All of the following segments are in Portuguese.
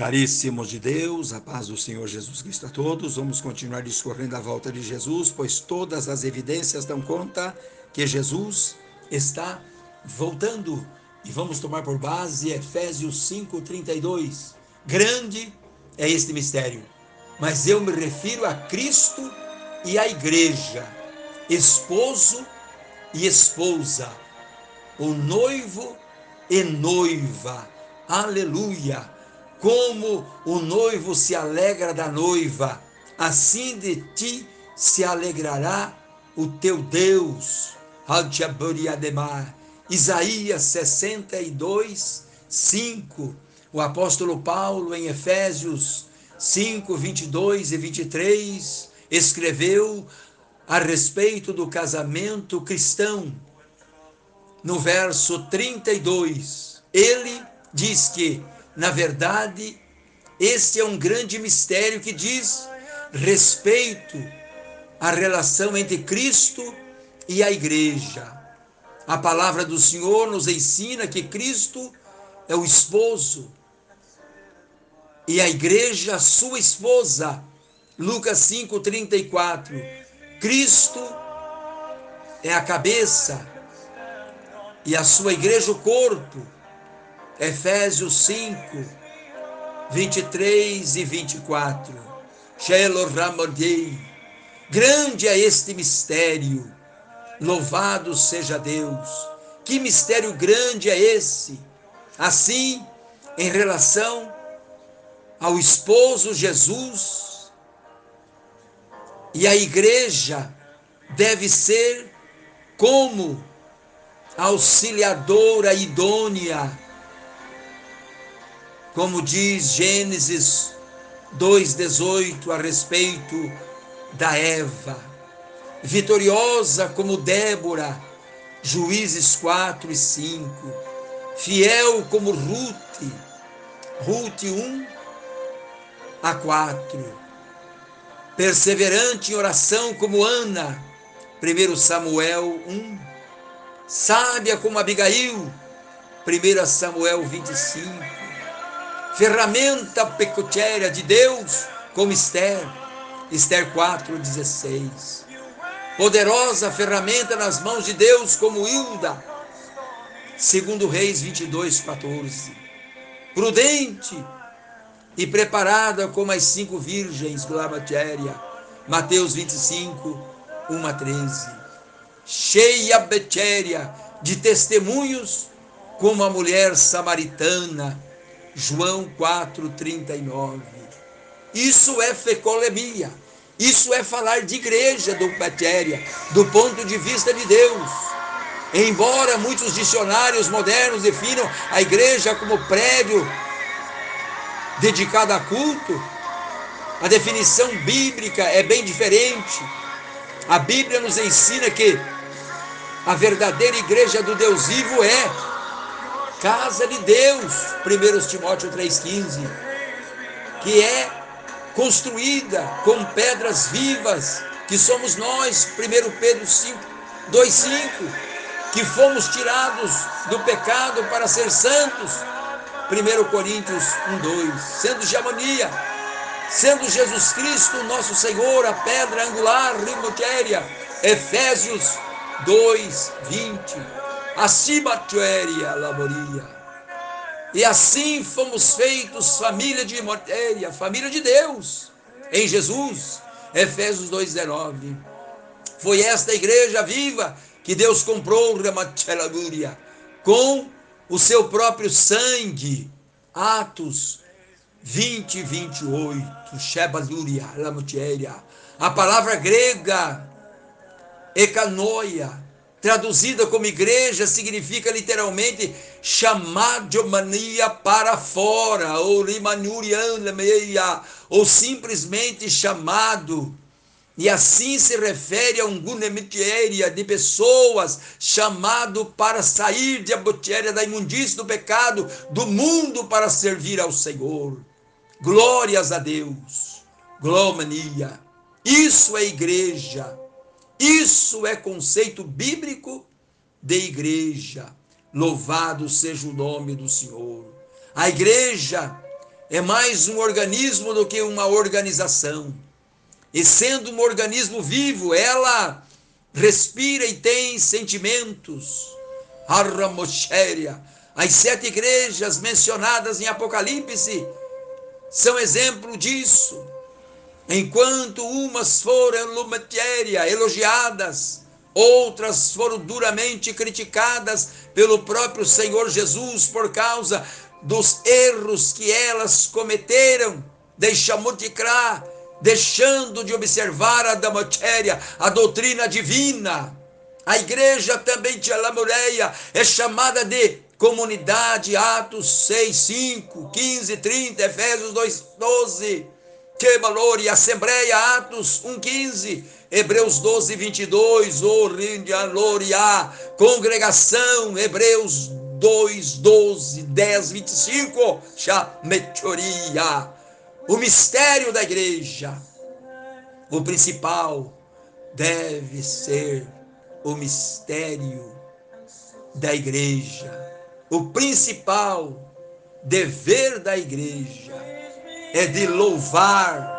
Caríssimos de Deus, a paz do Senhor Jesus Cristo a todos, vamos continuar discorrendo a volta de Jesus, pois todas as evidências dão conta que Jesus está voltando. E vamos tomar por base Efésios 5:32. Grande é este mistério, mas eu me refiro a Cristo e à igreja, esposo e esposa, o noivo e noiva. Aleluia! Como o noivo se alegra da noiva, assim de ti se alegrará o teu Deus. Isaías 62, 5. O apóstolo Paulo, em Efésios 5, 22 e 23, escreveu a respeito do casamento cristão. No verso 32, ele diz que na verdade, este é um grande mistério que diz respeito à relação entre Cristo e a igreja. A palavra do Senhor nos ensina que Cristo é o esposo e a igreja sua esposa. Lucas 5:34. Cristo é a cabeça e a sua igreja o corpo. Efésios 5, 23 e 24. Shelo Ramodei. Grande é este mistério. Louvado seja Deus. Que mistério grande é esse? Assim, em relação ao esposo Jesus e a igreja deve ser como auxiliadora idônea como diz Gênesis 2,18 a respeito da Eva, vitoriosa como Débora, Juízes 4 e 5, fiel como Ruth, Ruth 1 a 4, perseverante em oração como Ana, 1 Samuel 1, sábia como Abigail, 1 Samuel 25, ferramenta peculiar de Deus, como Esther, Esther 4,16. Poderosa ferramenta nas mãos de Deus, como Hilda, segundo Reis 22, 14. Prudente e preparada como as cinco virgens, glamatéria, Mateus 25, 1 a 13. Cheia betéria de testemunhos, como a mulher samaritana, João 4,39. Isso é fecolemia. Isso é falar de igreja do matéria, do ponto de vista de Deus. Embora muitos dicionários modernos definam a igreja como prédio dedicado a culto, a definição bíblica é bem diferente. A Bíblia nos ensina que a verdadeira igreja do Deus vivo é casa de Deus, 1 Timóteo 3,15, que é construída com pedras vivas, que somos nós, 1 Pedro 5, 2,5, que fomos tirados do pecado para ser santos, 1 Coríntios 1,2, sendo Jamania, sendo Jesus Cristo, nosso Senhor, a pedra angular, rimotéria, Efésios 2, 20 acima tueria laboria. E assim fomos feitos família de matéria, família de Deus, em Jesus. Efésios 2,19. Foi esta igreja viva que Deus comprou com o seu próprio sangue. Atos 20, 28. Shebaluria, lamutieria. A palavra grega, ecanoia, traduzida como igreja, significa literalmente mania para fora, ou meia, ou simplesmente chamado. E assim se refere a um gunemitieria de pessoas chamado para sair de abotéria da imundícia do pecado, do mundo para servir ao Senhor. Glórias a Deus. Glomania. Isso é igreja. Isso é conceito bíblico de igreja. Louvado seja o nome do Senhor. A igreja é mais um organismo do que uma organização. E sendo um organismo vivo, ela respira e tem sentimentos. Arramoshéria. As sete igrejas mencionadas em Apocalipse são exemplo disso. Enquanto umas foram lumatéria, elogiadas, outras foram duramente criticadas pelo próprio Senhor Jesus por causa dos erros que elas cometeram, deixamos de crer, deixando de observar a da matéria, a doutrina divina. A igreja também de Alamoreia é chamada de comunidade, Atos 6, 5, 15, 30, Efésios 2, 12. Que valor! E Assembleia, Atos 1, 15. Hebreus 12, 22, Orindialoria, congregação, Hebreus 2, 12, 10, 25, Chamechoria, o mistério da igreja, o principal deve ser o mistério da igreja, o principal dever da igreja é de louvar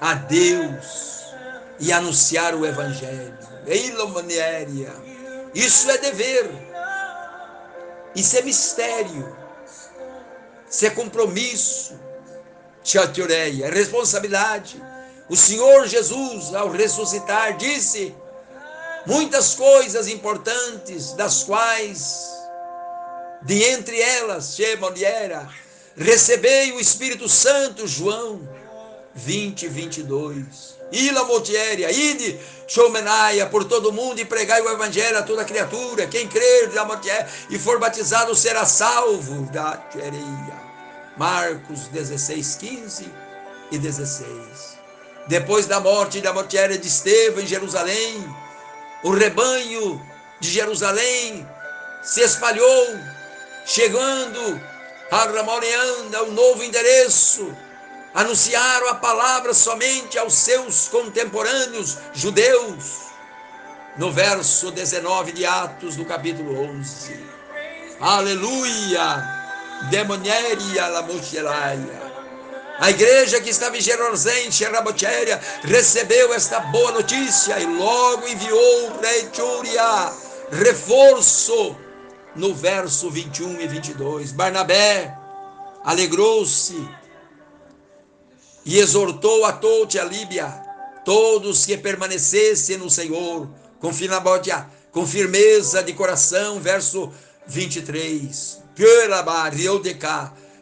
a Deus e anunciar o Evangelho. Isso é dever. Isso é mistério. Isso é compromisso. Teoreia, é responsabilidade. O Senhor Jesus, ao ressuscitar, disse muitas coisas importantes, das quais, de entre elas, Shemoniera, recebei o Espírito Santo, João 20, 22. Ila Motiéria, ide, Showmenaia, por todo mundo e pregai o evangelho a toda criatura. Quem crer e for batizado será salvo da Tchereia. Marcos 16, 15 e 16. Depois da morte da Motiéria de Estevão em Jerusalém, o rebanho de Jerusalém se espalhou, chegando a Ramoneanda, um novo endereço, anunciaram a palavra somente aos seus contemporâneos judeus. No verso 19 de Atos, do capítulo 11. Aleluia! Demonéria lamuxelaia. A igreja que estava em Jerusalém, Xerabotéria, recebeu esta boa notícia e logo enviou o rei Túria, reforço, no verso 21 e 22. Barnabé alegrou-se e exortou a todos a Líbia, todos que permanecessem no Senhor, com, firmeza de coração, verso 23.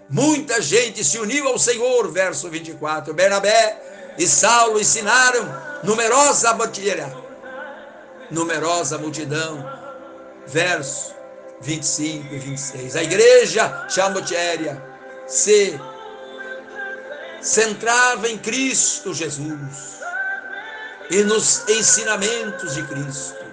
Muita gente se uniu ao Senhor, verso 24. Bernabé e Saulo ensinaram numerosa numerosa multidão, verso 25 e 26. A igreja Chamotéria se centrava em Cristo Jesus e nos ensinamentos de Cristo.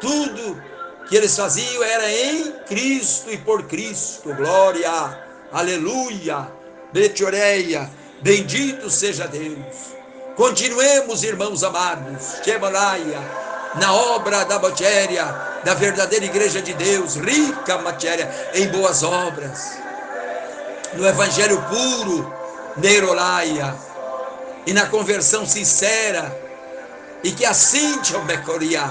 Tudo que eles faziam era em Cristo e por Cristo. Glória, aleluia, Betioreia, bendito seja Deus. Continuemos, irmãos amados, Shemalaia, na obra da matéria, da verdadeira igreja de Deus, rica matéria em boas obras, no evangelho puro, Neirolaia, e na conversão sincera, e que assim, Tchomecoria,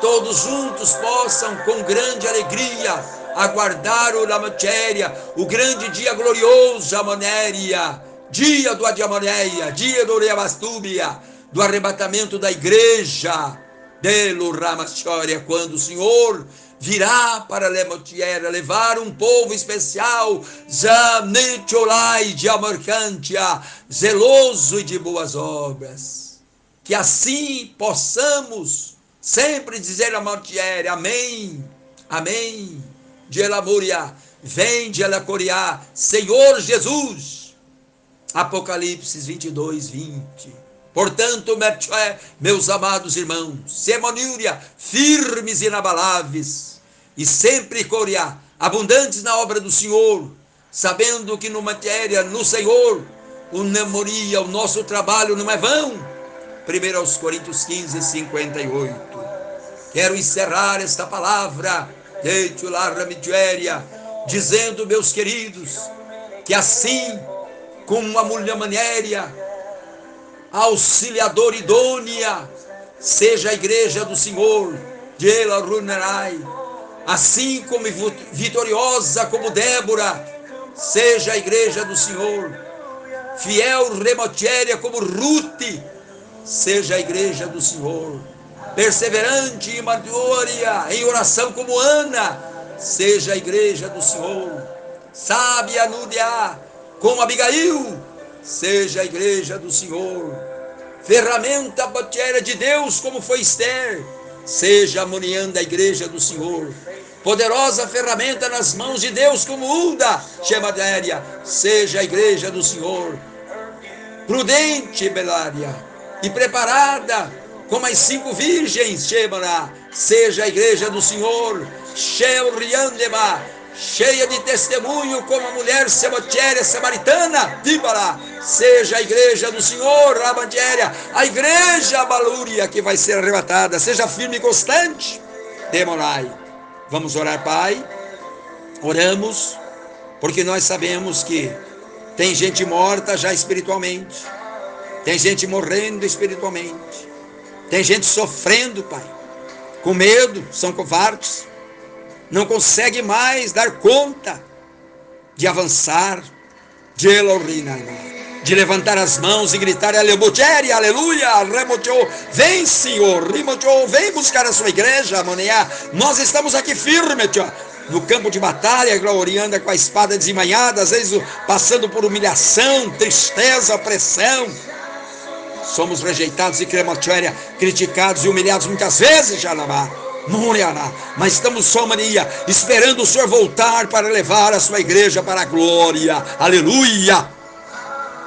todos juntos possam com grande alegria aguardar o Lamatéria, o grande dia glorioso, Amonéria, dia do Adiamonéia, dia do Reabastúbia, do arrebatamento da igreja, Delo Ramachória, quando o Senhor virá para Lemotiera levar um povo especial, Zamecholai de Amarcantia, zeloso e de boas obras. Que assim possamos sempre dizer a Montiere, amém, amém, de Elamuria, vem de Elacoriá, Senhor Jesus. Apocalipse 22, 20. Portanto, meus amados irmãos, semonúria, firmes e inabaláveis, e sempre corear, abundantes na obra do Senhor, sabendo que no matéria, no Senhor, o namoria, o nosso trabalho não é vão. 1 aos Coríntios 15, 58. Quero encerrar esta palavra, dizendo, meus queridos, que assim como uma mulher manéria, auxiliador idônea, seja a igreja do Senhor, de Ela Runerai, assim como vitoriosa como Débora, seja a igreja do Senhor, fiel remotéria como Ruth, seja a igreja do Senhor, perseverante e maduria em oração como Ana, seja a igreja do Senhor, sábia Núdia como Abigail, seja a igreja do Senhor, ferramenta batéria de Deus como foi Esther, seja a munião da igreja do Senhor, poderosa ferramenta nas mãos de Deus como Ulda, Shemadéria, seja a igreja do Senhor, prudente, Belária, e preparada como as cinco virgens, Shemana, seja a igreja do Senhor, Sheuriandema, cheia de testemunho como a mulher sematéria samaritana, Tíbala, seja a igreja do Senhor, Rabantéria, a igreja Balúria que vai ser arrebatada, seja firme e constante, Demonai. Vamos orar, Pai, oramos, porque nós sabemos que tem gente morta já espiritualmente, tem gente morrendo espiritualmente, tem gente sofrendo, Pai, com medo, são covardes, não consegue mais dar conta de avançar, de de levantar as mãos e gritar aleluia, aleluia, vem Senhor, vem buscar a sua igreja, maneia, nós estamos aqui firmes, no campo de batalha, gloriando com a espada desemmanhada, às vezes passando por humilhação, tristeza, opressão, somos rejeitados e criticados e humilhados muitas vezes, Janamá. Mas estamos só, Maria, esperando o Senhor voltar para levar a sua igreja para a glória. Aleluia!